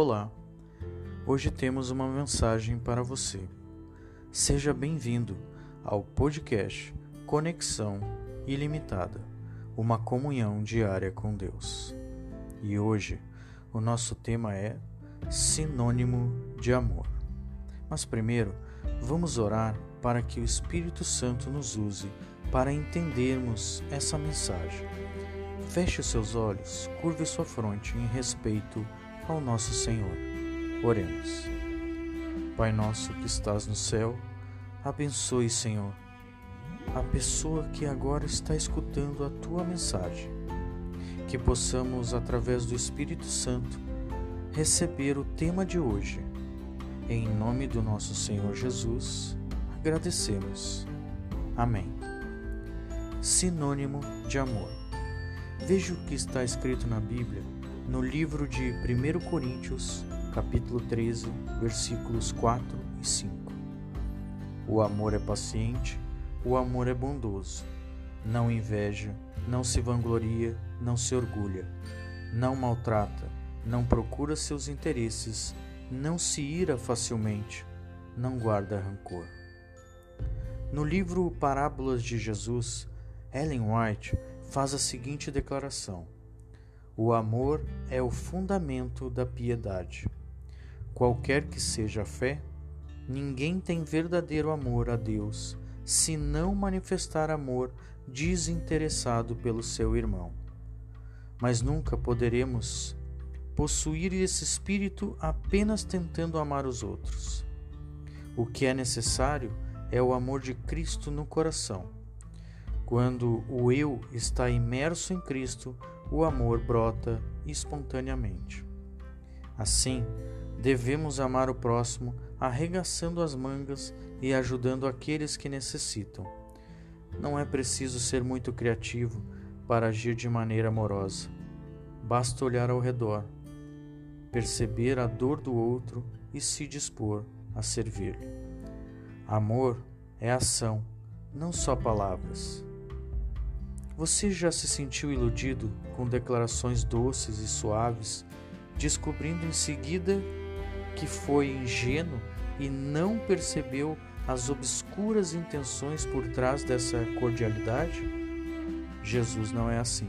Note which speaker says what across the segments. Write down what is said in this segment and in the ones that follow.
Speaker 1: Olá, hoje temos uma mensagem para você. Seja bem-vindo ao podcast Conexão Ilimitada uma comunhão diária com Deus. E hoje o nosso tema é sinônimo de amor. Mas primeiro, vamos orar para que o Espírito Santo nos use para entendermos essa mensagem. Feche seus olhos, curve sua fronte em respeito ao nosso Senhor. Oremos. Pai nosso que estás no céu, abençoe, Senhor, a pessoa que agora está escutando a tua mensagem. Que possamos, através do Espírito Santo, receber o tema de hoje. Em nome do nosso Senhor Jesus, agradecemos. Amém. Sinônimo de amor. Veja o que está escrito na Bíblia no livro de 1 Coríntios, capítulo 13, versículos 4 e 5. O amor é paciente, o amor é bondoso. Não inveja, não se vangloria, não se orgulha, não maltrata, não procura seus interesses, não se ira facilmente, não guarda rancor. No livro Parábolas de Jesus, Ellen White faz a seguinte declaração: o amor é o fundamento da piedade. Qualquer que seja a fé, ninguém tem verdadeiro amor a Deus se não manifestar amor desinteressado pelo seu irmão. Mas nunca poderemos possuir esse espírito apenas tentando amar os outros. O que é necessário é o amor de Cristo no coração. Quando o eu está imerso em Cristo, o amor brota espontaneamente. Assim, devemos amar o próximo arregaçando as mangas e ajudando aqueles que necessitam. Não é preciso ser muito criativo para agir de maneira amorosa. Basta olhar ao redor, perceber a dor do outro e se dispor a servir-lhe. Amor é ação, não só palavras. Você já se sentiu iludido com declarações doces e suaves, descobrindo em seguida que foi ingênuo e não percebeu as obscuras intenções por trás dessa cordialidade? Jesus não é assim.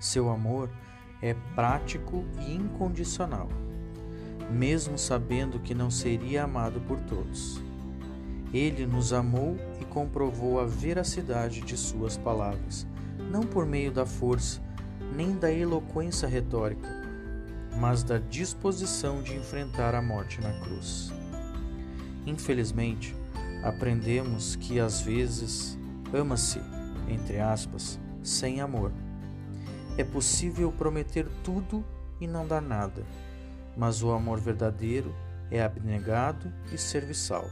Speaker 1: Seu amor é prático e incondicional, mesmo sabendo que não seria amado por todos. Ele nos amou e comprovou a veracidade de suas palavras, não por meio da força nem da eloquência retórica, mas da disposição de enfrentar a morte na cruz. Infelizmente, aprendemos que às vezes ama-se, entre aspas, sem amor. É possível prometer tudo e não dar nada, mas o amor verdadeiro é abnegado e serviçal.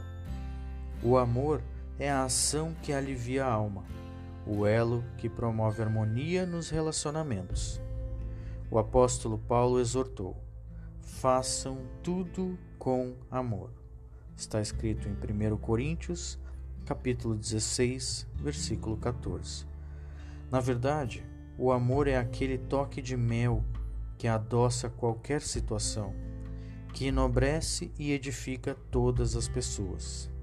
Speaker 1: O amor é a ação que alivia a alma, o elo que promove harmonia nos relacionamentos. O apóstolo Paulo exortou: façam tudo com amor. Está escrito em 1 Coríntios, capítulo 16, versículo 14. Na verdade, o amor é aquele toque de mel que adoça qualquer situação, que enobrece e edifica todas as pessoas.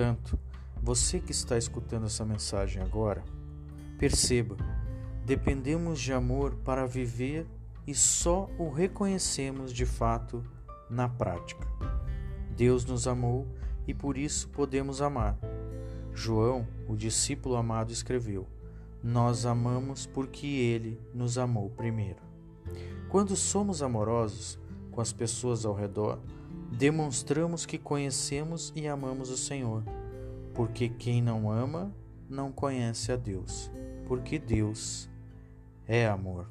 Speaker 1: Portanto, você que está escutando essa mensagem agora, perceba, dependemos de amor para viver e só o reconhecemos de fato na prática. Deus nos amou e por isso podemos amar. João, o discípulo amado, escreveu: Nós amamos porque ele nos amou primeiro. Quando somos amorosos com as pessoas ao redor, demonstramos que conhecemos e amamos o Senhor, porque quem não ama não conhece a Deus, porque Deus é amor.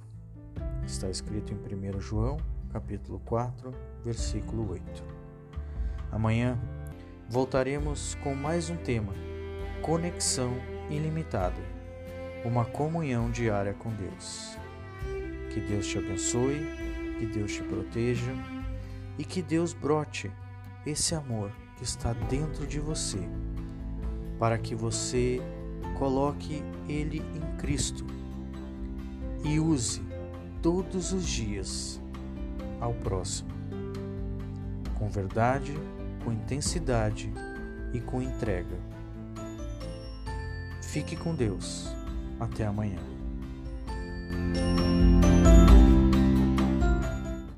Speaker 1: Está escrito em 1 João, capítulo 4, versículo 8. Amanhã voltaremos com mais um tema: conexão ilimitada, uma comunhão diária com Deus. Que Deus te abençoe, que Deus te proteja e que Deus brote esse amor que está dentro de você, para que você coloque ele em Cristo e use todos os dias ao próximo, com verdade, com intensidade e com entrega. Fique com Deus. Até amanhã.